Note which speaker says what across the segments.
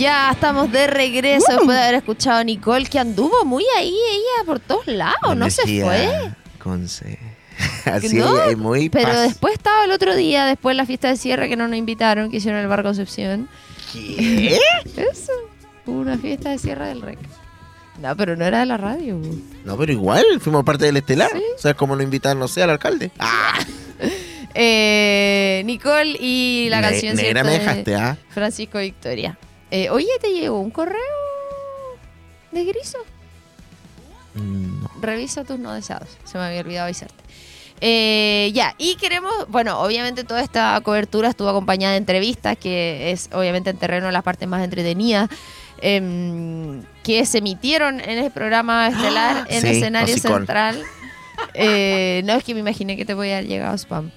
Speaker 1: Ya estamos de regreso después de haber escuchado a Nicole, que anduvo muy ahí, ella por todos lados, no se fue.
Speaker 2: Conce. Así
Speaker 1: No,
Speaker 2: es muy
Speaker 1: Pero
Speaker 2: paz.
Speaker 1: después estaba el otro día, después de la fiesta de cierre que no nos invitaron, que hicieron el Bar Concepción.
Speaker 2: ¿Qué?
Speaker 1: Eso, una fiesta de cierre del REC. No, pero no era de la radio.
Speaker 2: No, pero igual, fuimos parte del estelar.
Speaker 1: Sí.
Speaker 2: O sea, es como lo invitar, no sé, al alcalde. ¡Ah!
Speaker 1: Eh, Nicole y la
Speaker 2: Ne-
Speaker 1: canción
Speaker 2: me
Speaker 1: de
Speaker 2: dejaste, ¿ah?
Speaker 1: Francisco Victoria. Eh, oye, ¿te llegó un correo de Griso?
Speaker 2: No.
Speaker 1: Revisa tus no deseados. Se me había olvidado avisarte. Eh, ya, y queremos, bueno, obviamente toda esta cobertura estuvo acompañada de entrevistas, que es obviamente en terreno las partes más entretenidas, em, que se emitieron en el programa estelar en
Speaker 2: Sí,
Speaker 1: escenario
Speaker 2: hocicón.
Speaker 1: central. Eh, no es que me imaginé que te voy a haber llegado spam.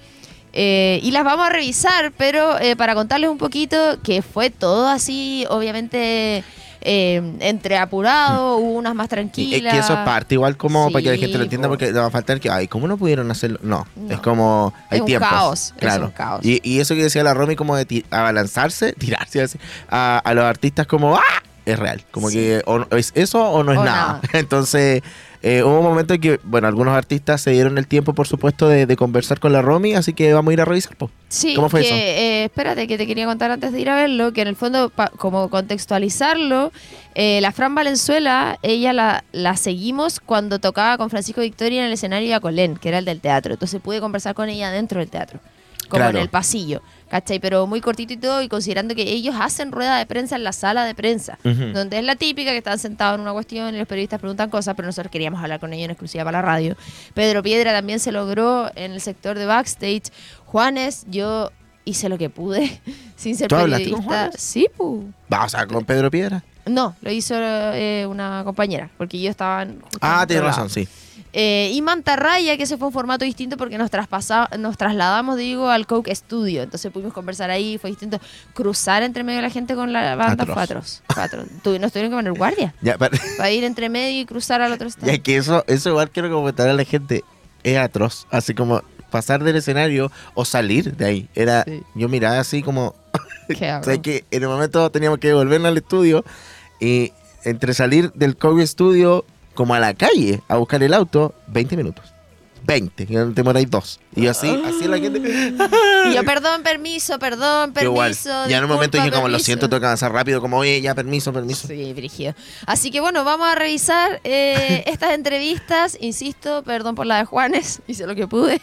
Speaker 1: Eh, y las vamos a revisar, pero eh, para contarles un poquito que fue todo así, obviamente eh, entre apurado, hubo unas más tranquilas.
Speaker 2: es que eso es parte, igual como para que la gente lo entienda,
Speaker 1: po.
Speaker 2: porque le va a faltar que, ay, ¿cómo no pudieron hacerlo? No,
Speaker 1: No.
Speaker 2: es como, hay
Speaker 1: Es un
Speaker 2: tiempos.
Speaker 1: caos, es
Speaker 2: Claro.
Speaker 1: un caos.
Speaker 2: Y, y eso que decía la Romy, como de ti- abalanzarse, tirarse así, a, a los artistas como, ¡ah! Es real. Como
Speaker 1: Sí.
Speaker 2: que o es eso o no es
Speaker 1: O
Speaker 2: nada.
Speaker 1: nada.
Speaker 2: Entonces, eh, hubo un momento en que, bueno, algunos artistas se dieron el tiempo, por supuesto, de, de conversar con la Romy, así que vamos a ir a revisar. po.
Speaker 1: Sí,
Speaker 2: ¿Cómo fue
Speaker 1: que,
Speaker 2: eso?
Speaker 1: eh, espérate, que te quería contar antes de ir a verlo, que en el fondo, pa- como contextualizarlo, eh, la Fran Valenzuela, ella la, la seguimos cuando tocaba con Francisco Victoria en el escenario de Acolén, que era el del teatro. Entonces pude conversar con ella dentro del teatro, como
Speaker 2: Claro.
Speaker 1: en el pasillo, ¿cachai? Pero muy cortito y todo, y considerando que ellos hacen rueda de prensa en la sala de prensa, donde es la típica que están sentados en una cuestión y los periodistas preguntan cosas, pero nosotros queríamos hablar con ellos en exclusiva para la radio. Pedro Piedra también se logró en el sector de backstage. Juanes, yo hice lo que pude sin ser
Speaker 2: ¿Tú hablaste con
Speaker 1: periodista.
Speaker 2: Juanes?
Speaker 1: Sí, pu.
Speaker 2: Va, o sea, con Pedro Piedra.
Speaker 1: No, lo hizo eh, una compañera, porque yo estaba
Speaker 2: Ah, tienes razón, sí.
Speaker 1: Eh, y Mantarraya, que ese fue un formato distinto porque nos traspasa, nos trasladamos, digo, al Coke Studio. Entonces pudimos conversar ahí, fue distinto. Cruzar entre medio de la gente con la banda
Speaker 2: atroz.
Speaker 1: Tu- Nos tuvieron que poner guardia
Speaker 2: Ya,
Speaker 1: para ir entre medio y cruzar al otro estado.
Speaker 2: Ya que eso, eso igual quiero comentar a la gente, es atroz. Así como pasar del escenario o salir de ahí. Era,
Speaker 1: Sí.
Speaker 2: yo miraba así como,
Speaker 1: Qué
Speaker 2: o sea, que en el momento teníamos que volvernos al estudio y entre salir del COVID Studio como a la calle a buscar el auto, 20 minutos. 20, que te demoráis dos. Y yo así, así la gente.
Speaker 1: Y yo, perdón, permiso, perdón,
Speaker 2: igual.
Speaker 1: permiso.
Speaker 2: Ya en un momento dije como lo siento, tengo que avanzar rápido, como oye, ya permiso, permiso.
Speaker 1: Sí, brígido. Así que bueno, vamos a revisar eh, estas entrevistas. Insisto, perdón por la de Juanes, hice lo que pude.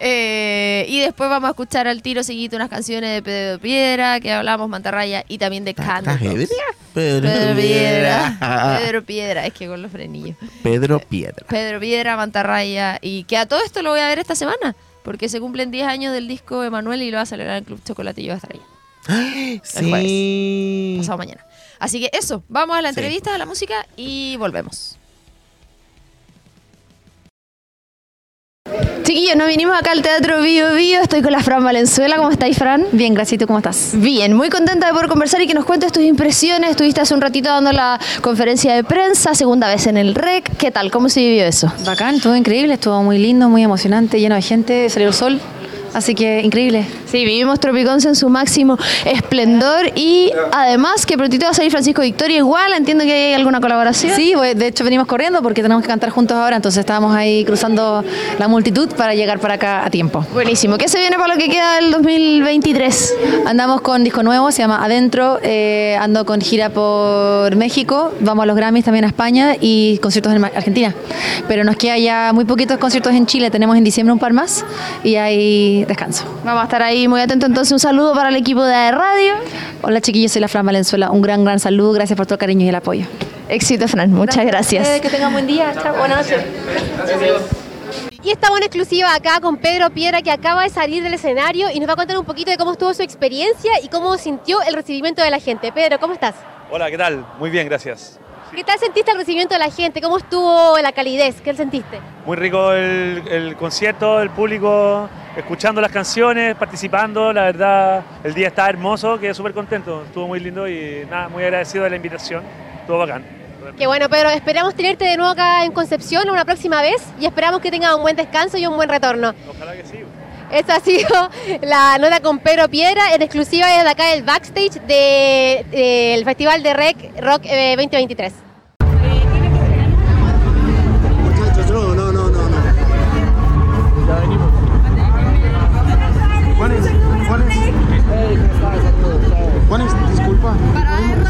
Speaker 1: Eh, y después vamos a escuchar al tiro seguido unas canciones de Pedro Piedra, que hablamos, Mantarraya, y también de
Speaker 2: ¿Estás
Speaker 1: Candle.
Speaker 2: ebria? Pedro,
Speaker 1: Pedro Piedra.
Speaker 2: Piedra.
Speaker 1: Pedro Piedra, es que con los frenillos.
Speaker 2: Pedro Piedra.
Speaker 1: Pedro Piedra, Mantarraya. Y que a todo esto lo voy a ver esta semana. Porque se cumplen 10 años del disco Emanuel y lo va a celebrar en el Club Chocolate y yo voy a estar ahí.
Speaker 2: Sí.
Speaker 1: pasado mañana. Así que eso, vamos a la
Speaker 2: Sí.
Speaker 1: entrevista, a la música y volvemos. Chiquillos, nos vinimos acá al Teatro Bio Bio. Estoy con la Fran Valenzuela. ¿Cómo estáis, Fran?
Speaker 3: Bien, gracias. ¿Y tú cómo estás?
Speaker 1: Bien, muy contenta de poder conversar y que nos cuentes tus impresiones. Estuviste hace un ratito dando la conferencia de prensa, segunda vez en el REC. ¿Qué tal? ¿Cómo se vivió eso?
Speaker 3: Bacán, estuvo increíble, estuvo muy lindo, muy emocionante, lleno de gente, salió el sol. Así que increíble.
Speaker 1: Sí, vivimos Tropicons en su máximo esplendor y además que prontito va a salir Francisco Victoria igual. Entiendo que hay alguna colaboración.
Speaker 3: Sí, pues, de hecho venimos corriendo porque tenemos que cantar juntos ahora, entonces estábamos ahí cruzando la multitud para llegar para acá a tiempo.
Speaker 1: Buenísimo. ¿Qué se viene para lo que queda del 2023?
Speaker 3: Andamos con disco nuevo, se llama Adentro, eh, ando con gira por México, vamos a los Grammys también a España y conciertos en Argentina. Pero nos queda ya muy poquitos conciertos en Chile, tenemos en diciembre un par más y descanso.
Speaker 1: Vamos a estar ahí muy atentos. Entonces, un saludo para el equipo de radio.
Speaker 3: Hola chiquillos, soy la Fran Valenzuela, un gran, gran saludo, gracias por todo el cariño y el apoyo.
Speaker 1: Éxito, Fran. Muchas gracias.
Speaker 3: Que tengan buen día, chao, buenas noches.
Speaker 4: Y estamos en exclusiva acá con Pedro Piedra que acaba de salir del escenario y nos va a contar un poquito de cómo estuvo su experiencia y cómo sintió el recibimiento de la gente. Pedro, ¿cómo estás?
Speaker 5: Hola, ¿qué tal? Muy bien, gracias.
Speaker 4: ¿Qué tal sentiste el recibimiento de la gente? ¿Cómo estuvo la calidez? ¿Qué sentiste?
Speaker 5: Muy rico el, el concierto, el público escuchando las canciones, participando. La verdad, el día está hermoso, quedé súper contento. Estuvo muy lindo y nada, muy agradecido de la invitación. Estuvo bacán.
Speaker 4: Qué bueno, Pedro, esperamos tenerte de nuevo acá en Concepción una próxima vez y esperamos que tengas un buen descanso y un buen retorno.
Speaker 5: Ojalá que sí.
Speaker 4: Esta ha sido la nota con Pedro Piedra en exclusiva desde acá del backstage del Festival de Rec Rock eh, 2023.
Speaker 6: Muchachos, no, no, no, no. no. Ya venimos. Juanes, Juanes. Juanes, disculpa.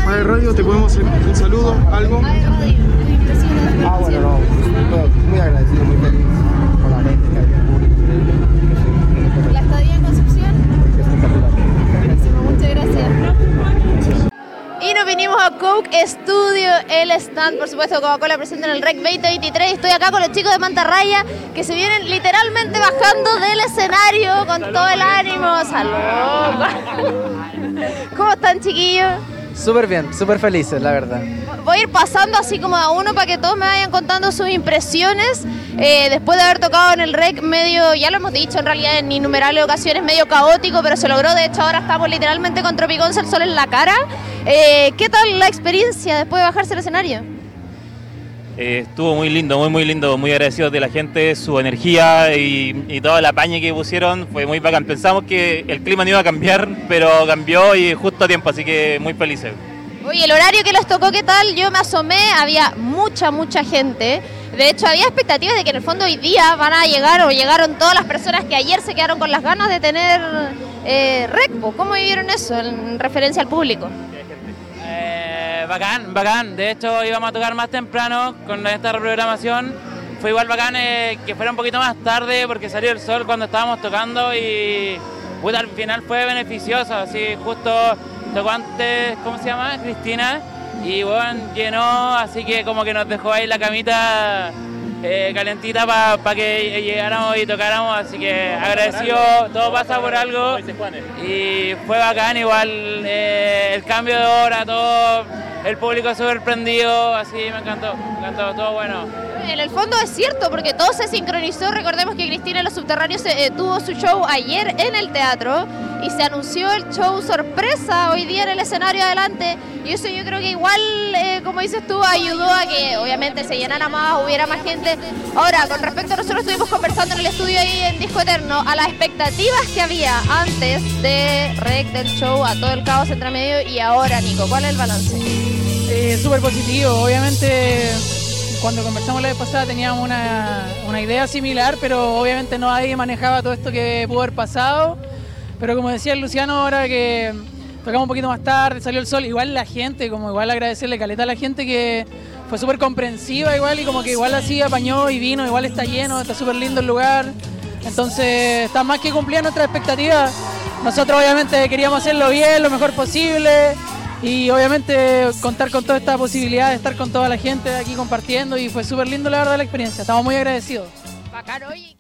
Speaker 6: Para el radio te podemos hacer un saludo, algo.
Speaker 7: Ah, bueno, no, muy agradecido, muy feliz
Speaker 1: a Coke Studio, el stand, por supuesto, Coca-Cola presente en el REC 2023. Estoy acá con los chicos de Mantarraya que se vienen literalmente bajando del escenario con todo el ánimo. ¡Salud! ¿Cómo están, chiquillos?
Speaker 8: Súper bien, súper felices, la verdad.
Speaker 1: Voy a ir pasando así como a uno para que todos me vayan contando sus impresiones. Eh, después de haber tocado en el REC medio, ya lo hemos dicho en realidad en innumerables ocasiones, medio caótico, pero se logró. De hecho, ahora estamos literalmente con Tropicón el sol en la cara. Eh, ¿Qué tal la experiencia después de bajarse el escenario?
Speaker 9: Eh, estuvo muy lindo, muy muy lindo, muy agradecido de la gente, su energía y, y toda la paña que pusieron, fue muy bacán. Pensamos que el clima no iba a cambiar, pero cambió y justo a tiempo, así que muy felices.
Speaker 1: Oye, el horario que les tocó, ¿qué tal? Yo me asomé, había mucha, mucha gente. De hecho, había expectativas de que en el fondo hoy día van a llegar o llegaron todas las personas que ayer se quedaron con las ganas de tener eh, RECPO. ¿Cómo vivieron eso en referencia al público?
Speaker 8: Eh, bacán, bacán. De hecho, íbamos a tocar más temprano con esta reprogramación. Fue igual bacán eh, que fuera un poquito más tarde porque salió el sol cuando estábamos tocando y al final fue beneficioso. Así, justo tocó antes, ¿cómo se llama? Cristina. Y bueno, llenó, así que como que nos dejó ahí la camita eh, calentita para que llegáramos y tocáramos. Así que agradecido, todo pasa por algo. Y fue bacán, igual eh, el cambio de hora, todo, el público súper prendido, así me encantó, me encantó, todo bueno.
Speaker 1: En el fondo es cierto, porque todo se sincronizó. Recordemos que Cristina en los subterráneos eh, tuvo su show ayer en el teatro y se anunció el show sorpresa hoy día en el escenario adelante. Y eso yo creo que igual, eh, como dices tú, ayudó a que obviamente se llenara más, hubiera más gente. Ahora, con respecto a nosotros estuvimos conversando en el estudio ahí en Disco Eterno, a las expectativas que había antes de Rec del show, a todo el caos entre medio y ahora, Nico, ¿cuál es el balance?
Speaker 10: Eh, Súper positivo, obviamente cuando conversamos la vez pasada teníamos una, una, idea similar, pero obviamente no nadie manejaba todo esto que pudo haber pasado. Pero como decía Luciano ahora que tocamos un poquito más tarde, salió el sol, igual la gente, como igual agradecerle caleta a la gente que fue súper comprensiva igual y como que igual así apañó y vino, igual está lleno, está súper lindo el lugar. Entonces está más que cumplía nuestras expectativas. Nosotros obviamente queríamos hacerlo bien, lo mejor posible y obviamente contar con toda esta posibilidad de estar con toda la gente aquí compartiendo y fue súper lindo la verdad la experiencia, estamos muy agradecidos.
Speaker 1: Oye.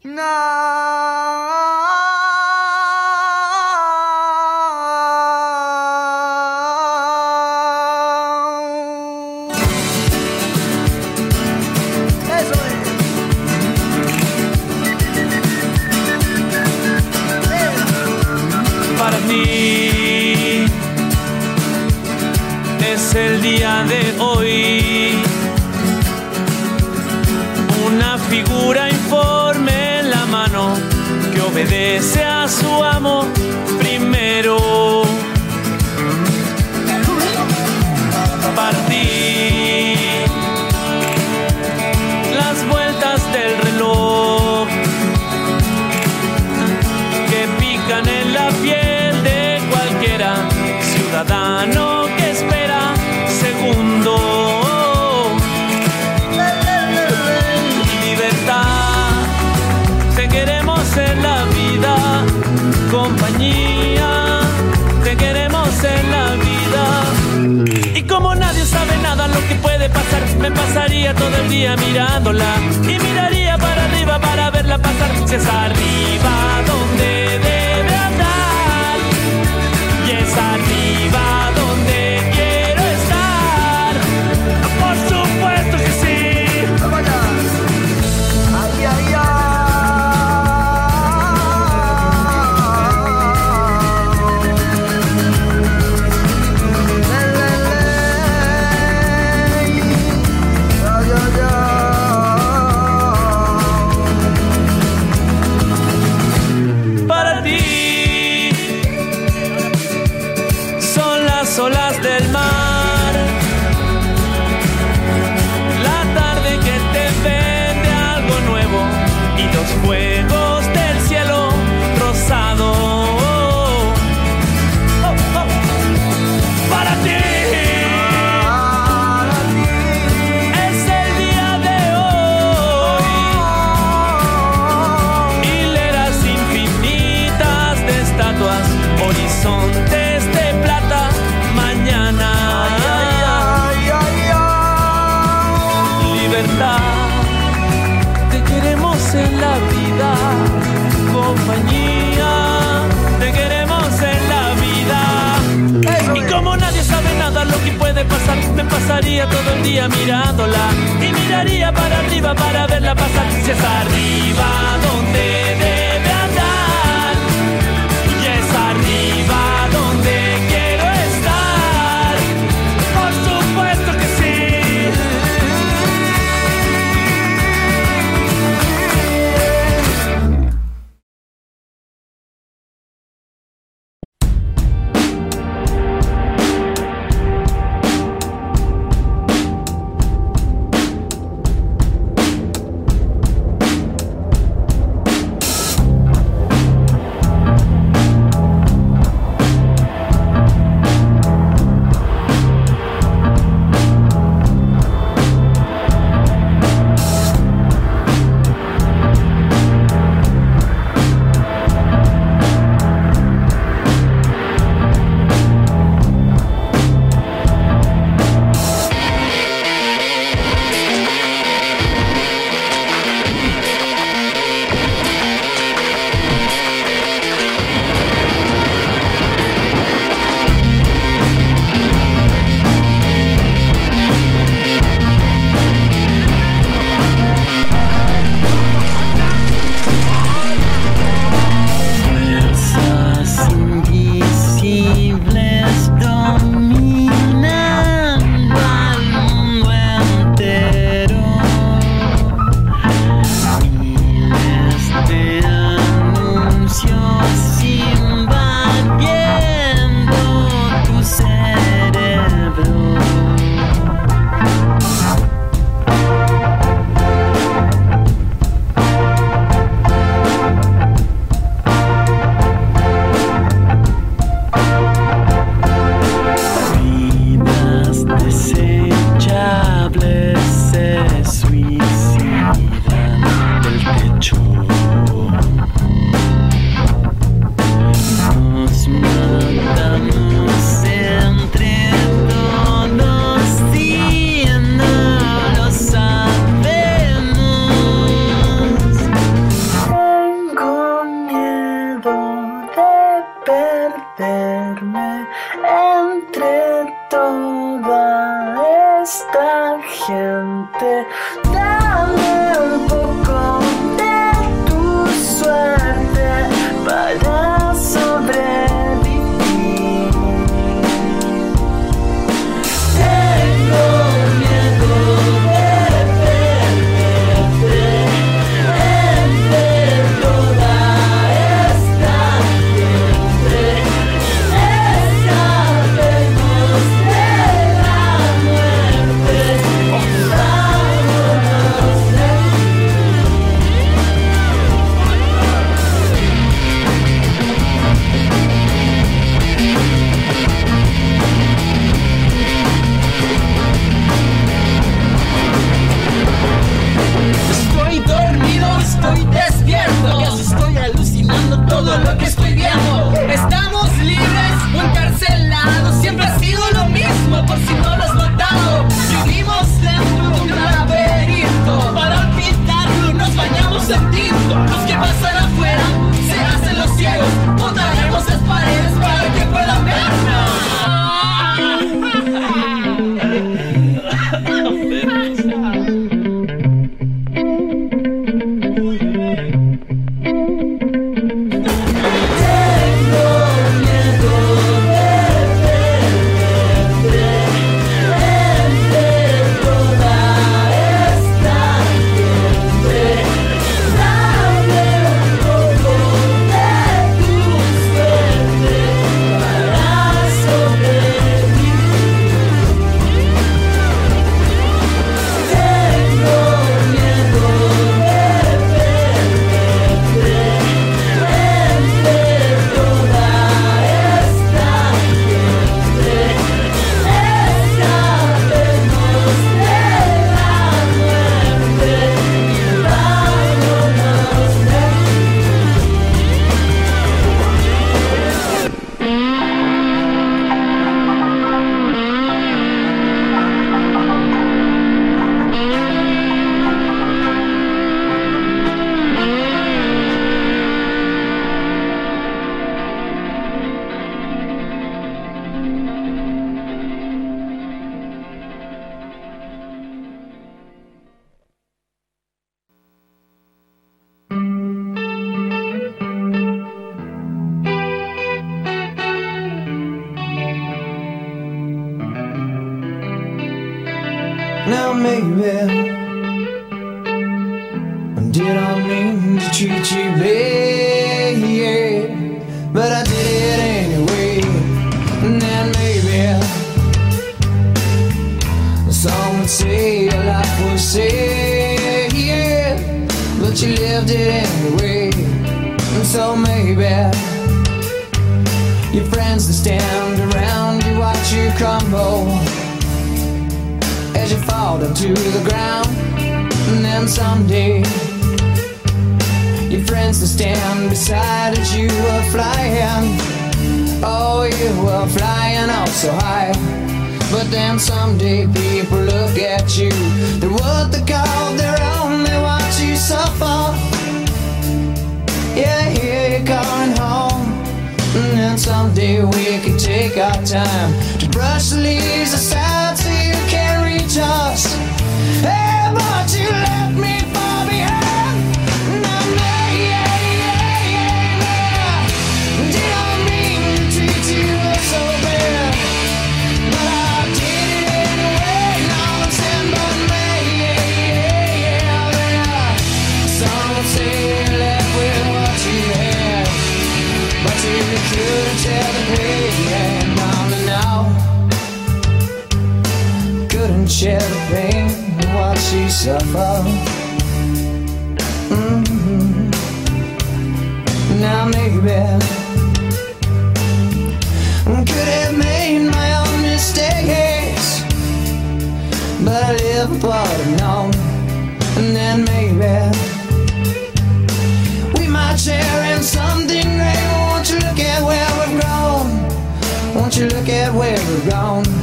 Speaker 11: Your friends that stand beside as you were flying. Oh, you were flying up so high. But then someday people look at you. They're what they call their own. They watch you suffer. Yeah, here you're coming home. And then someday we can take our time to brush the leaves aside pain what she suffered. Mhm. Now maybe could have made my own mistakes, but I live apart unknown, and then maybe we might share in something great. Won't you look at where we've grown? Won't you look at where we've gone?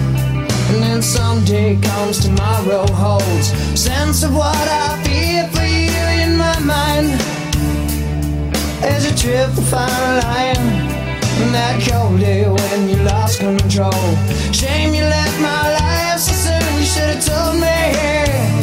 Speaker 11: Someday comes tomorrow holds sense of what I feel for you in my mind as you trip the fine line. And that cold day when you lost control. Shame you left my life so soon. You should have told me.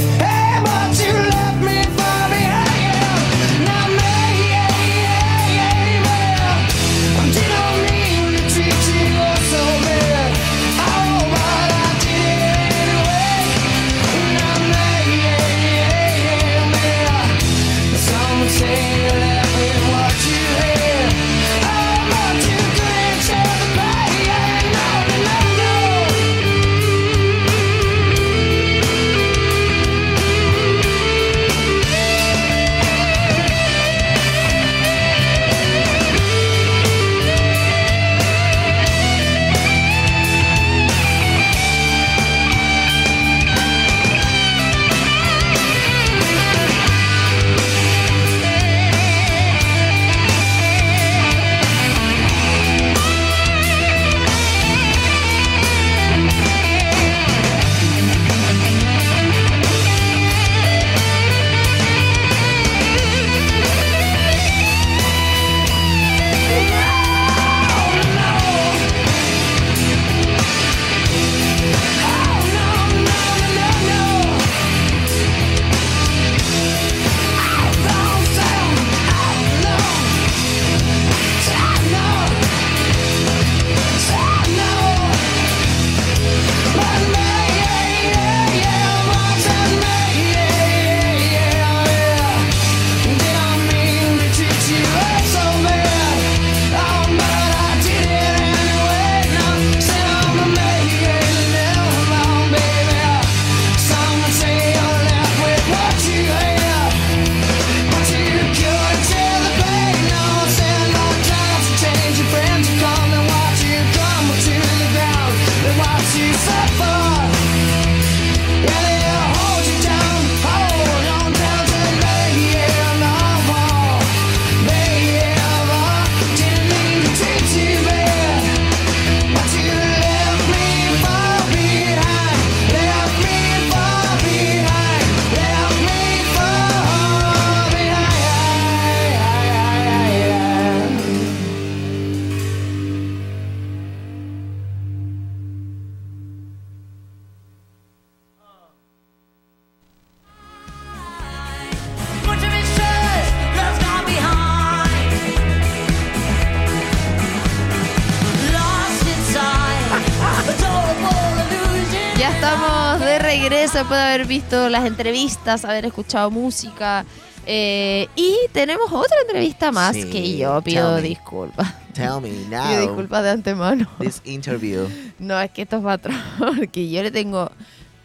Speaker 1: Regreso después de haber visto las entrevistas, haber escuchado música. eh, y tenemos otra entrevista más
Speaker 2: Sí,
Speaker 1: que yo pido disculpas.
Speaker 2: Tell me
Speaker 1: Pido
Speaker 2: now.
Speaker 1: disculpas de antemano.
Speaker 2: This interview.
Speaker 1: No, es que esto es patrón, porque yo le tengo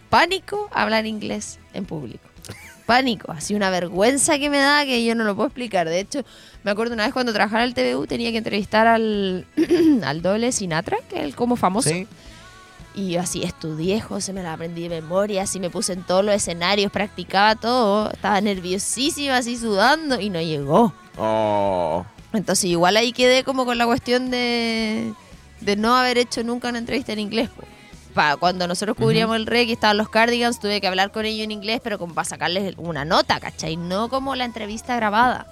Speaker 1: pánico a hablar inglés en público. Pánico, así una vergüenza que me da que yo no lo puedo explicar. De hecho, me acuerdo una vez cuando trabajaba en el TVU tenía que entrevistar al, al doble Sinatra, que es el como famoso. Y yo así estudié, José, me la aprendí de memoria, así me puse en todos los escenarios, practicaba todo, estaba nerviosísima, así sudando, y no llegó.
Speaker 2: Oh.
Speaker 1: Entonces igual ahí quedé como con la cuestión de, de no haber hecho nunca una entrevista en inglés. po. Pa, cuando nosotros cubríamos el reggae, estaban los Cardigans, tuve que hablar con ellos en inglés, pero como para sacarles una nota, ¿cachai? No como la entrevista grabada.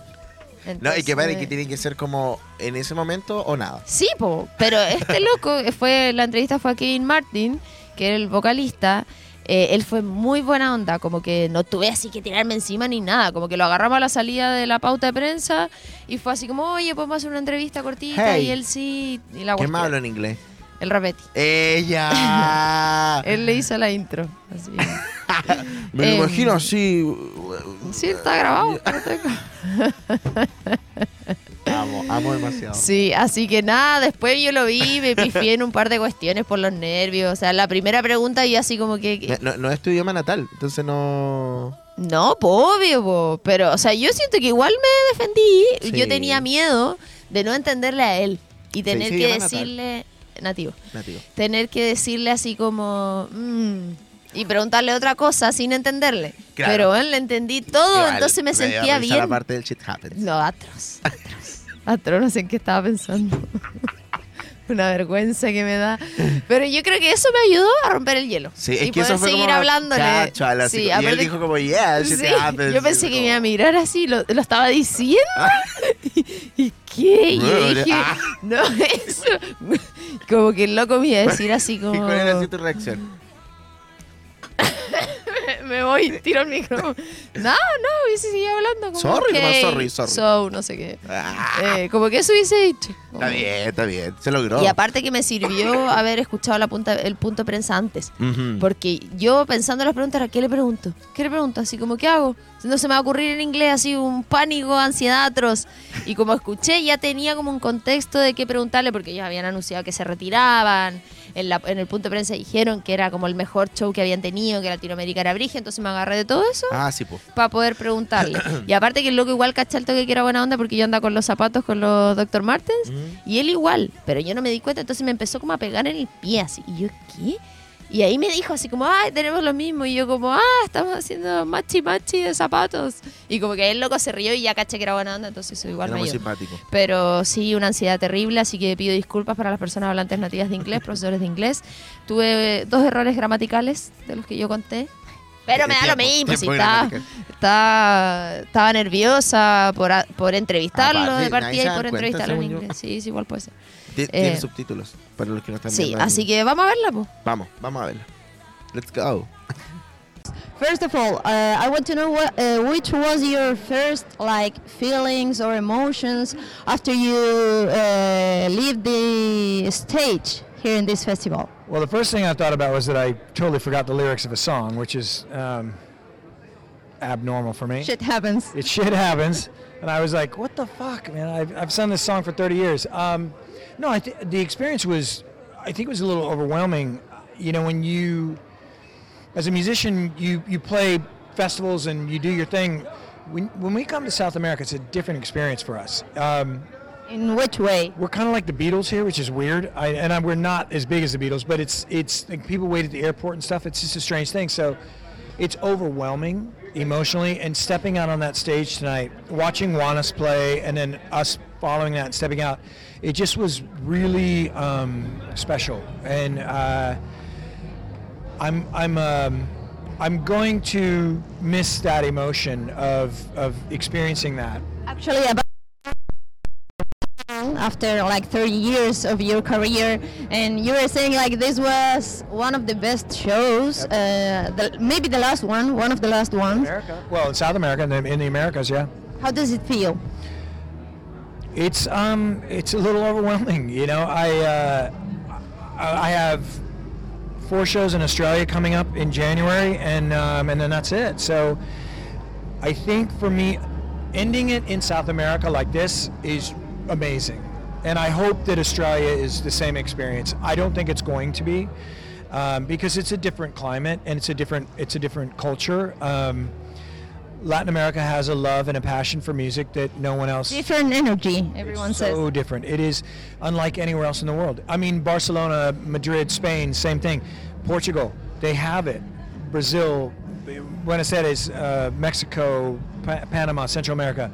Speaker 2: No, y que vale
Speaker 1: Entonces-
Speaker 2: que tiene que ser como en ese momento o nada.
Speaker 1: Sí, po, pero este loco, fue la entrevista fue a Kevin Martin, que era el vocalista. eh, él fue muy buena onda, como que no tuve así que tirarme encima ni nada, como que lo agarramos a la salida de la pauta de prensa y fue así como, oye, podemos hacer una entrevista cortita
Speaker 2: Hey.
Speaker 1: y él sí, y la
Speaker 2: ¿Quién
Speaker 1: cuestión.
Speaker 2: más habla en inglés?
Speaker 1: El Rapetti.
Speaker 2: Ella.
Speaker 1: él le hizo la intro. Así.
Speaker 2: Me lo
Speaker 1: Em,
Speaker 2: imagino así.
Speaker 1: Sí, está grabado. tengo.
Speaker 2: Amo, amo demasiado.
Speaker 1: Sí, así que nada, después yo lo vi, me pifié en un par de cuestiones por los nervios. O sea, la primera pregunta yo así como que...
Speaker 2: No, no es tu idioma natal, entonces no.
Speaker 1: No, po, obvio, po. pero, o sea, yo siento que igual me defendí.
Speaker 2: Sí.
Speaker 1: Yo tenía miedo de no entenderle a él y tener
Speaker 2: sí,
Speaker 1: que
Speaker 2: natal.
Speaker 1: decirle... Nativo.
Speaker 2: Nativo.
Speaker 1: Tener que decirle así como... mm, y preguntarle otra cosa sin entenderle.
Speaker 2: Claro.
Speaker 1: Pero bueno, le entendí todo,
Speaker 2: Igual,
Speaker 1: entonces me
Speaker 2: dio
Speaker 1: sentía bien.
Speaker 2: la parte del shit happens.
Speaker 1: No, atroz, atroz. Atroz, no sé en qué estaba pensando. Una vergüenza que me da. Pero yo creo que eso me ayudó a romper el hielo.
Speaker 2: Sí,
Speaker 1: y
Speaker 2: es que
Speaker 1: poder
Speaker 2: eso fue
Speaker 1: seguir hablándole. Sí,
Speaker 2: y él
Speaker 1: aparte-
Speaker 2: dijo como, yeah, shit
Speaker 1: Sí,
Speaker 2: happens.
Speaker 1: Yo pensé que me iba a mirar así, lo, lo estaba diciendo. ¿Y, y qué? Y yo dije,
Speaker 2: ah.
Speaker 1: no, eso. Como que el loco me iba a decir así
Speaker 2: ¿Y
Speaker 1: como.
Speaker 2: cuál era así tu reacción?
Speaker 1: me voy, tiro el micrófono. No, no, hubiese seguido hablando. Como,
Speaker 2: Sorry,
Speaker 1: "Ok,
Speaker 2: sorry, sorry".
Speaker 1: So, no sé qué.
Speaker 2: Ah,
Speaker 1: Eh, como que eso hubiese dicho.
Speaker 2: está bien, está bien. Se logró.
Speaker 1: Y aparte que me sirvió haber escuchado la punta, el punto de prensa antes. Porque yo pensando en las preguntas, era, ¿qué le pregunto? ¿Qué le pregunto? Así como, ¿qué hago? No se me va a ocurrir en inglés así un pánico, ansiedad atroz. Y como escuché, ya tenía como un contexto de qué preguntarle, porque ellos habían anunciado que se retiraban. En, la- en el punto de prensa dijeron que era como el mejor show que habían tenido, que Latinoamérica era brige, entonces me agarré de todo eso
Speaker 2: Ah, sí, pues.
Speaker 1: para poder preguntarle. y aparte que el loco igual cacha el toque que era buena onda porque yo andaba con los zapatos con los Dr. Martens y él igual, pero yo no me di cuenta, entonces me empezó como a pegar en el pie así. Y yo, ¿qué? Y ahí me dijo así como, ay, tenemos lo mismo. Y yo como, ah, estamos haciendo machi machi de zapatos. Y como que el loco se rió y ya caché que era buena onda, entonces eso igual
Speaker 2: Era
Speaker 1: me
Speaker 2: muy
Speaker 1: ayudó.
Speaker 2: simpático.
Speaker 1: Pero sí, una ansiedad terrible, así que pido disculpas para las personas hablantes nativas de inglés, profesores de inglés. Tuve dos errores gramaticales de los que yo conté. Pero me da lo mismo, si estaba,
Speaker 2: gramatical.
Speaker 1: estaba, estaba nerviosa por, a- por entrevistarlo
Speaker 2: Aparte,
Speaker 1: de partida y por entrevistarlo en
Speaker 2: yo.
Speaker 1: inglés. Sí, sí, igual puede ser.
Speaker 2: Ti- Tiene
Speaker 1: Eh,
Speaker 2: subtítulos para los que no están
Speaker 1: Sí,
Speaker 2: viendo. en-
Speaker 1: así que vamos a verla, pues.
Speaker 2: Vamos, vamos a verla. Let's go.
Speaker 12: First of all, uh, I want to know what, uh, which was your first like feelings or emotions after you uh, leave the stage here in this festival.
Speaker 13: Well, the first thing I thought about was that I totally forgot the lyrics of a song, which is um, abnormal for me.
Speaker 12: Shit happens.
Speaker 13: It shit happens, and I was like, "What the fuck, man? I've, I've sung this song for 30 years." Um, no, I th- the experience was, I think, it was a little overwhelming. You know, when you, as a musician, you you play festivals and you do your thing. When when we come to South America, it's a different experience for us. Um,
Speaker 12: In which way?
Speaker 13: we're kind of like the Beatles here, which is weird. I, and I, we're not as big as the Beatles, but it's it's like people wait at the airport and stuff. It's just a strange thing. So it's overwhelming emotionally. And stepping out on that stage tonight, watching Juanes play, and then us following that and stepping out, it just was really um, special. And uh, I'm I'm um, I'm going to miss that emotion of of experiencing that.
Speaker 12: Actually, about after like 30 years of your career, and you were saying like this was one of the best shows, uh, the, maybe the last one, one of the last ones.
Speaker 13: Well, in South America, in the, in the Americas, yeah.
Speaker 12: How does it feel?
Speaker 13: It's um, it's a little overwhelming. You know, I uh, I have four shows in Australia coming up in January, and um, and then that's it. So I think for me, ending it in South America like this is amazing, and I hope that Australia is the same experience. I don't think it's going to be um, because it's a different climate and it's a different it's a different culture. Um, Latin America has a love and a passion for music that no one else
Speaker 12: Different energy, everyone says.
Speaker 13: so different. It is unlike anywhere else in the world. I mean, Barcelona, Madrid, Spain, same thing. Portugal, they have it. Brazil, Buenos Aires, uh, Mexico, pa- Panama, Central America.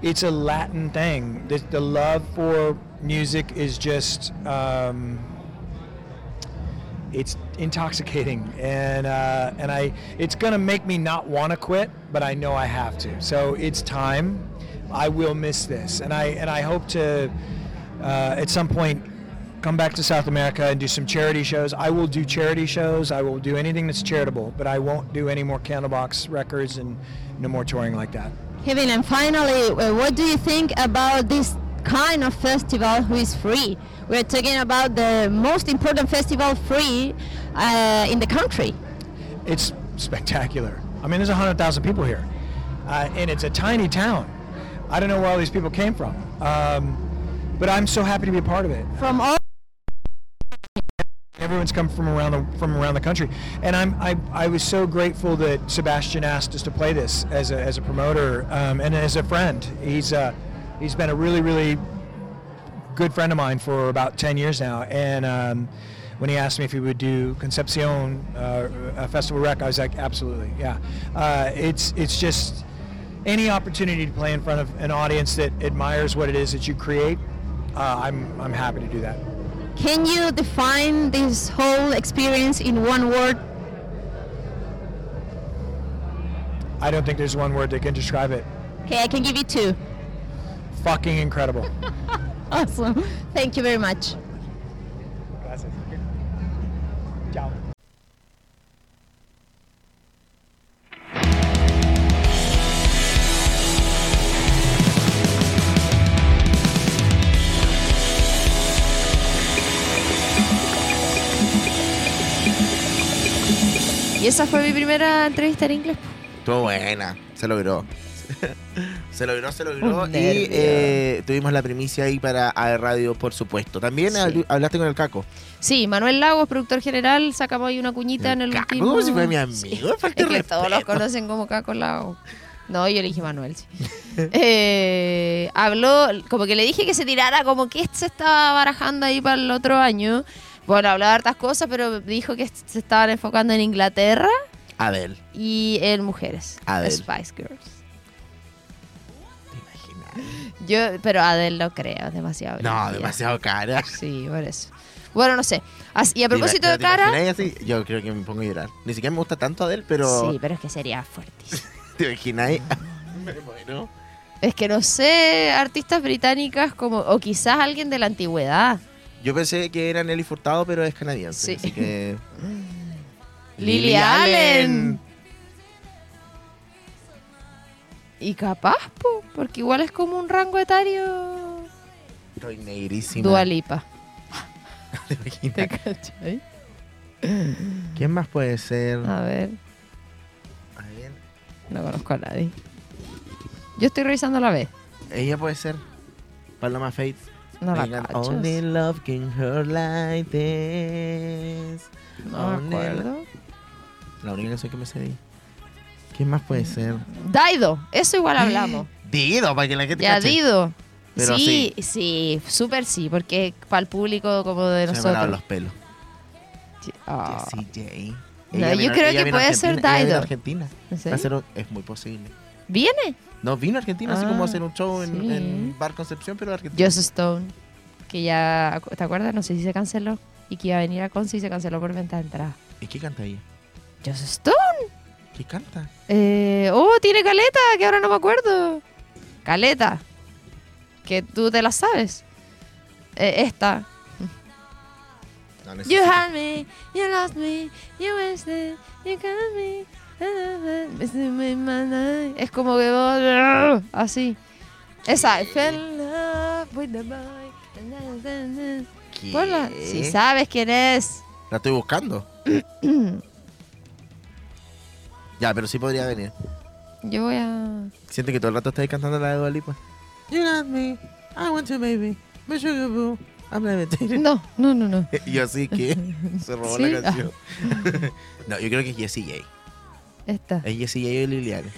Speaker 13: It's a Latin thing. The, the love for music is just. Um, it's intoxicating. And uh, and I it's gonna make me not want to quit but I know I have to. So it's time. I will miss this. And I and I hope to uh, at some point come back to South America and do some charity shows. I will do charity shows. I will do anything that's charitable but I won't do any more Candlebox records and no more touring like that.
Speaker 12: Kevin, and finally, uh, what do you think about this kind of festival who is free? We're talking about the most important festival free uh, in the country.
Speaker 13: it's spectacular. I mean, there's 100,000 people here, uh, and it's a tiny town. I don't know where all these people came from, um, but I'm so happy to be a part of it.
Speaker 12: From all
Speaker 13: Everyone's come from around the from around the country, and I'm I, I was so grateful that Sebastian asked us to play this as a, as a promoter um, and as a friend. He's uh, he's been a really really good friend of mine for about 10 years now, and um, when he asked me if he would do Concepcion uh, a festival rec, I was like, absolutely, yeah. Uh, it's it's just any opportunity to play in front of an audience that admires what it is that you create. Uh, I'm I'm happy to do that.
Speaker 12: Can you define this whole experience in one word?
Speaker 13: I don't think there's one word that can describe it.
Speaker 12: Okay, I can give you two.
Speaker 13: Fucking incredible.
Speaker 12: Awesome. Thank you very much.
Speaker 13: Gracias. Ciao.
Speaker 1: Y esa fue mi primera entrevista en inglés.
Speaker 2: Estuvo buena, se logró. se logró, se logró.
Speaker 1: Un
Speaker 2: y eh, tuvimos la primicia ahí para AE Radio, por supuesto. También
Speaker 1: Sí.
Speaker 2: hablaste con el Caco.
Speaker 1: Sí, Manuel Lagos, productor general, sacamos ahí una cuñita en el
Speaker 2: Caco,
Speaker 1: último.
Speaker 2: como si fuera mi amigo,
Speaker 1: Es que todos los conocen como Caco Lagos. No, yo le dije Manuel, sí. Eh, habló, como que le dije que se tirara, como que se estaba barajando ahí para el otro año. Bueno, habló de hartas cosas, pero dijo que se estaban enfocando en Inglaterra
Speaker 2: Adel.
Speaker 1: y en mujeres.
Speaker 2: Adele.
Speaker 1: Spice Girls. Yo, pero Adele no creo, es demasiado.
Speaker 2: No, demasiado cara.
Speaker 1: Sí, por eso. Bueno, no sé. Y a propósito
Speaker 2: ¿Te
Speaker 1: de cara.
Speaker 2: así? Yo creo que me pongo a llorar. Ni siquiera me gusta tanto Adel, pero.
Speaker 1: Sí, pero es que sería fuertísimo.
Speaker 2: ¿Te imagináis? me muero.
Speaker 1: Es que no sé, artistas británicas como. O quizás alguien de la antigüedad.
Speaker 2: Yo pensé que era Nelly Furtado, pero es canadiense.
Speaker 1: Sí.
Speaker 2: Así que.
Speaker 1: Lily Allen. Y capaz, po, porque igual es como un rango etario.
Speaker 2: Estoy negrísima.
Speaker 1: Dualipa.
Speaker 2: ¿Te imaginas?
Speaker 1: ¿Te cachai?
Speaker 2: ¿Quién más puede ser?
Speaker 1: A ver,
Speaker 2: A ver.
Speaker 1: no conozco a nadie. Yo estoy revisando la vez.
Speaker 2: Ella puede ser. Paloma Faith.
Speaker 1: No la cachas.
Speaker 2: Only love can hurt like this.
Speaker 1: No me acuerdo.
Speaker 2: La única canción que me ella. ¿Quién más puede ser?
Speaker 1: Daido, eso igual hablamos.
Speaker 2: Dido, para que la gente
Speaker 1: Ya,
Speaker 2: cache.
Speaker 1: Dido.
Speaker 2: Pero
Speaker 1: sí, sí, súper sí, porque para el público como de
Speaker 2: Se me pararon los
Speaker 1: nosotros.
Speaker 2: pelos.
Speaker 1: Sí, ah.
Speaker 2: Jessie J.
Speaker 1: No, yo creo que puede ser Dido.
Speaker 2: Argentina.
Speaker 1: ¿En
Speaker 2: Va a
Speaker 1: serio?
Speaker 2: ser un- es muy posible.
Speaker 1: ¿Viene?
Speaker 2: No, vino a Argentina así
Speaker 1: Ah,
Speaker 2: como a hacer un show en,
Speaker 1: sí.
Speaker 2: en Bar Concepción, pero Argentina.
Speaker 1: Joss Stone, que ya, ¿te acuerdas? No sé si se canceló. Y que iba a venir a Conce y se canceló por venta de entrada.
Speaker 2: ¿Y qué canta ella?
Speaker 1: Joss Stone.
Speaker 2: ¿Qué canta?
Speaker 1: Eh, oh, tiene caleta, que ahora no me acuerdo. Caleta. Que tú te la sabes. Eh, esta.
Speaker 2: No,
Speaker 1: You had me, you lost me, you wasted, you got me. Es como que vos- así. Esa, I fell in love with the boy.
Speaker 2: ¿Qué?
Speaker 1: Si sabes quién es.
Speaker 2: La estoy buscando. Ya, pero sí podría venir.
Speaker 1: Yo voy a.
Speaker 2: Siente que todo el rato estáis cantando la de Dua Lipa. You got me, I want you, baby, my sugar boo, I'm levitating.
Speaker 1: No, no, no, no.
Speaker 2: Y yo así que se robó
Speaker 1: ¿Sí?
Speaker 2: la canción. no, yo creo que es Jessie J.
Speaker 1: Esta.
Speaker 2: Es Jessie J y Liliana.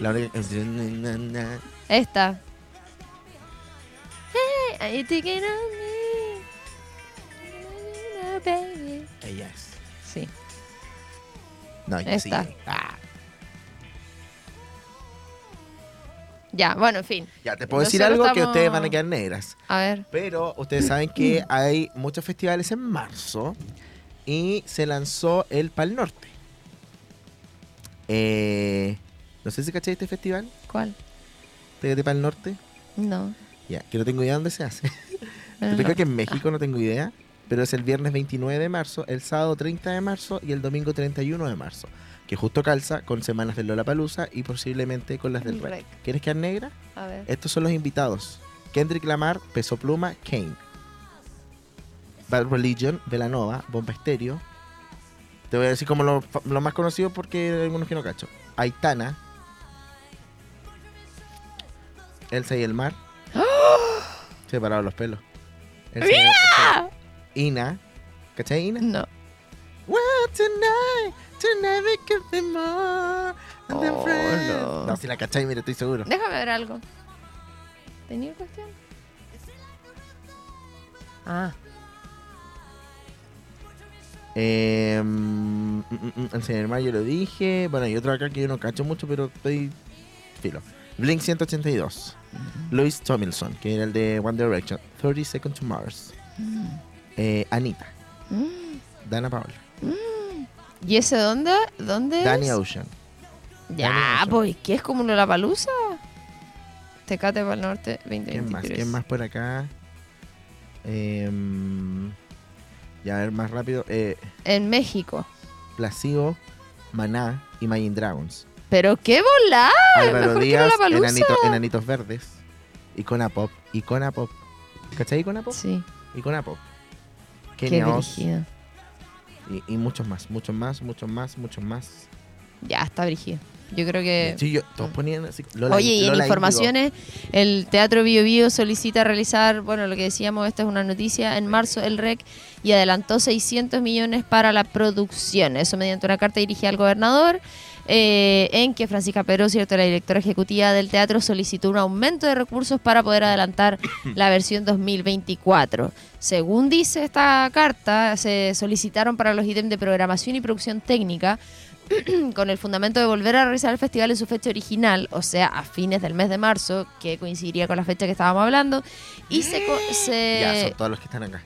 Speaker 2: La única canción.
Speaker 1: Esta. Hey, are you thinking of me? Baby?
Speaker 2: Ella es.
Speaker 1: Sí.
Speaker 2: No,
Speaker 1: Esta.
Speaker 2: J. Ah,
Speaker 1: Ya, bueno, en fin.
Speaker 2: ya, te puedo decir algo que ustedes van a quedar negras.
Speaker 1: A ver.
Speaker 2: Pero ustedes saben que hay muchos festivales en marzo y se lanzó el Pal Norte. Eh, no sé si cachai este festival.
Speaker 1: ¿Cuál?
Speaker 2: ¿De Pal Norte?
Speaker 1: No.
Speaker 2: Ya, que no tengo idea dónde se hace. Yo creo que en México no tengo idea, pero es el viernes 29 de marzo, el sábado 30 de marzo y el domingo 31 de marzo. Que justo calza con semanas del Lollapalooza y posiblemente con las del
Speaker 1: El
Speaker 2: Rec.
Speaker 1: Rec.
Speaker 2: ¿Quieres quedar negra?
Speaker 1: A ver.
Speaker 2: Estos son los invitados. Kendrick Lamar, Peso Pluma, Kane. Bad Religion, Velanova, Bomba Estéreo. Te voy a decir como lo, lo más conocido porque hay algunos que no cacho. Aitana. Elsa y el mar. Separado los pelos. Elsa
Speaker 1: ¡Mira!
Speaker 2: Ina. ¿Cachai Ina?
Speaker 1: No.
Speaker 2: Well, tonight, tonight we could be more than
Speaker 1: Oh,
Speaker 2: friends.
Speaker 1: no.
Speaker 2: No, si la cachai, mira, estoy seguro.
Speaker 1: Déjame ver algo. ¿Tenía cuestión? Ah.
Speaker 2: Eh, mm, mm, mm, el señor Mar yo lo dije. Bueno, hay otro acá que yo no cacho mucho, pero estoy filo. Blink 182. Louis Tomlinson, que era el de One Direction. 30 Seconds to Mars. Eh, Anita.
Speaker 1: Mm,
Speaker 2: Dana Paola.
Speaker 1: mm. ¿Y ese dónde? ¿Dónde es?
Speaker 2: Danny Ocean.
Speaker 1: Ya, pues, ¿qué es como la palusa? Tecate para el norte
Speaker 2: ¿Quién
Speaker 1: 2023.
Speaker 2: más? ¿Quién más por acá? Eh, ya, a ver, más rápido. Eh,
Speaker 1: En México.
Speaker 2: Placebo, Maná, Imagine Dragons.
Speaker 1: Pero qué volá.
Speaker 2: Álvaro
Speaker 1: Mejor que
Speaker 2: Díaz,
Speaker 1: palusa.
Speaker 2: Enanito- Enanitos Verdes. Icona Pop. Icona Pop. ¿Cachai Icona Pop?
Speaker 1: Sí.
Speaker 2: Icona Pop. Kenia Oz. Y, y muchos más, muchos más, muchos más, muchos más.
Speaker 1: Ya, está brígido. Yo creo que...
Speaker 2: Sí, yo, todos ponían así. Lola-
Speaker 1: Oye, y en informaciones, el Teatro Bio Bio solicita realizar, bueno, lo que decíamos, esta es una noticia, en marzo el REC y adelantó 600 millones para la producción. Eso mediante una carta dirigida al gobernador, eh, en que Francisca Peró, cierto, la directora ejecutiva del teatro, solicitó un aumento de recursos para poder adelantar la versión 2024. Según dice esta carta, se solicitaron para los ítems de programación y producción técnica con el fundamento de volver a realizar el festival en su fecha original, o sea, a fines del mes de marzo, que coincidiría con la fecha que estábamos hablando, y se, se
Speaker 2: Ya, son todos los que están acá.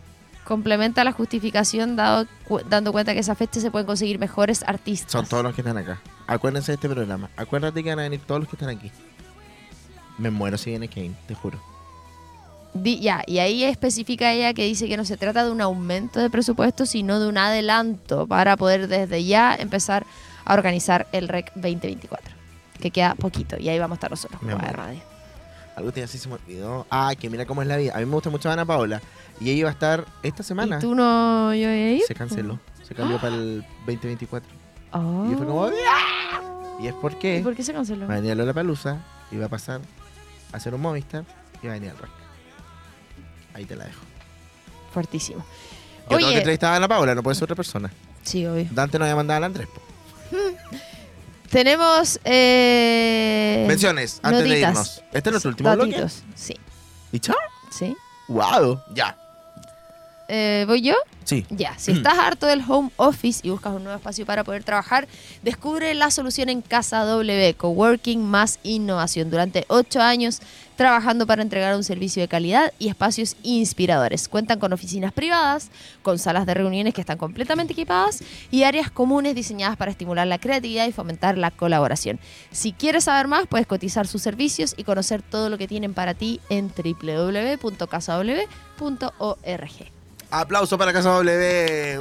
Speaker 1: Complementa la justificación dado, cu- dando cuenta que esa fecha se pueden conseguir mejores artistas.
Speaker 2: Son todos los que están acá. Acuérdense de este programa. Acuérdate que van a venir todos los que están aquí. Me muero si viene Kane, te juro.
Speaker 1: Di- ya, y ahí especifica ella que dice que no se trata de un aumento de presupuesto, sino de un adelanto para poder desde ya empezar a organizar el REC 2024, que queda poquito, y ahí vamos a estar nosotros como de radio.
Speaker 2: Algo te así se me olvidó. Ah, que mira cómo es la vida. A mí me gusta mucho Ana Paola. Y ella iba a estar esta semana.
Speaker 1: ¿Y tú no yo voy a ir?
Speaker 2: Se canceló. Se cambió para el 2024.
Speaker 1: Oh.
Speaker 2: Y yo fue como. "Ah". Y es porque.
Speaker 1: ¿Y por qué se canceló?
Speaker 2: Va a venir a Lola Palusa. Va a pasar a hacer un Movistar. Y va a venir al rock. Ahí te la dejo.
Speaker 1: Fuertísimo.
Speaker 2: Yo tengo que
Speaker 1: Oye,
Speaker 2: entrevistar a Ana Paola, no puede ser otra persona.
Speaker 1: sí, obvio.
Speaker 2: Dante no había mandado al Andrés. po.
Speaker 1: Tenemos eh,
Speaker 2: Menciones, antes de irnos. ¿Este es nuestro último bloque?
Speaker 1: Sí.
Speaker 2: ¿Y chao?
Speaker 1: ¿Sí?
Speaker 2: ¡Wow! Ya.
Speaker 1: Eh, ¿Voy yo?
Speaker 2: Sí.
Speaker 1: Ya, si estás harto del home office y buscas un nuevo espacio para poder trabajar, descubre la solución en Casa W, Coworking más innovación. Durante ocho años trabajando para entregar un servicio de calidad y espacios inspiradores. Cuentan con oficinas privadas, con salas de reuniones que están completamente equipadas y áreas comunes diseñadas para estimular la creatividad y fomentar la colaboración. Si quieres saber más, puedes cotizar sus servicios y conocer todo lo que tienen para ti en www.casaw.org.
Speaker 2: Aplauso para Casa W.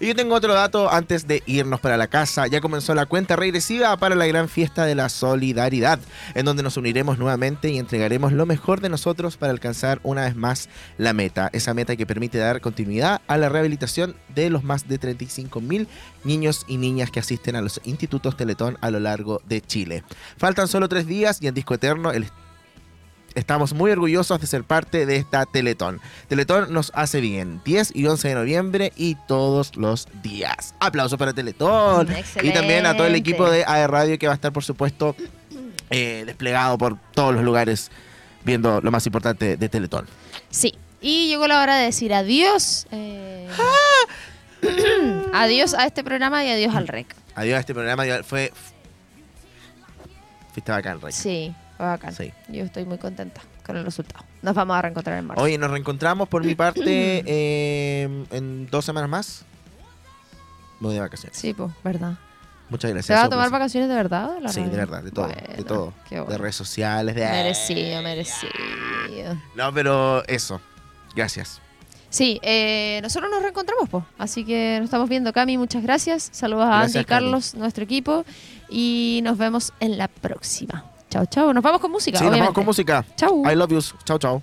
Speaker 14: Y yo tengo otro dato antes de irnos para la casa. Ya comenzó la cuenta regresiva para la gran fiesta de la solidaridad, en donde nos uniremos nuevamente y entregaremos lo mejor de nosotros para alcanzar una vez más la meta. Esa meta que permite dar continuidad a la rehabilitación de los más de 35 mil niños y niñas que asisten a los institutos Teletón a lo largo de Chile. Faltan solo tres días y en Disco Eterno el Estamos muy orgullosos de ser parte de esta Teletón. Teletón nos hace bien. 10 y 11 de noviembre y todos los días. Aplausos para Teletón. Y también a todo el equipo de AE Radio que va a estar, por supuesto, eh, desplegado por todos los lugares viendo lo más importante de Teletón.
Speaker 1: Sí. Y llegó la hora de decir adiós. eh, adiós a este programa y adiós al REC.
Speaker 14: Adiós a este programa. Fue. Fuiste bacán, Rey.
Speaker 1: Sí, bacán.
Speaker 14: Sí.
Speaker 1: Yo estoy muy contenta con el resultado. Nos vamos a reencontrar en marzo.
Speaker 14: Oye, nos reencontramos por mi parte eh, en dos semanas más. Voy de vacaciones.
Speaker 1: Sí, pues, verdad.
Speaker 14: Muchas gracias.
Speaker 1: ¿Se va a tomar vacaciones de verdad? o de la
Speaker 14: Sí, de verdad, de todo, de todo. De redes sociales, de...
Speaker 1: Merecido, merecido.
Speaker 14: No, pero eso. Gracias.
Speaker 1: Sí, eh, nosotros nos reencontramos, pues. Así que nos estamos viendo, Cami. Muchas gracias. Saludos a
Speaker 14: Gracias,
Speaker 1: Andy y Carlos, nuestro equipo. Y nos vemos en la próxima. Chao, chao. Nos vamos con música.
Speaker 14: Sí, nos vamos con música.
Speaker 1: Chau.
Speaker 14: I love you. Chau, chau.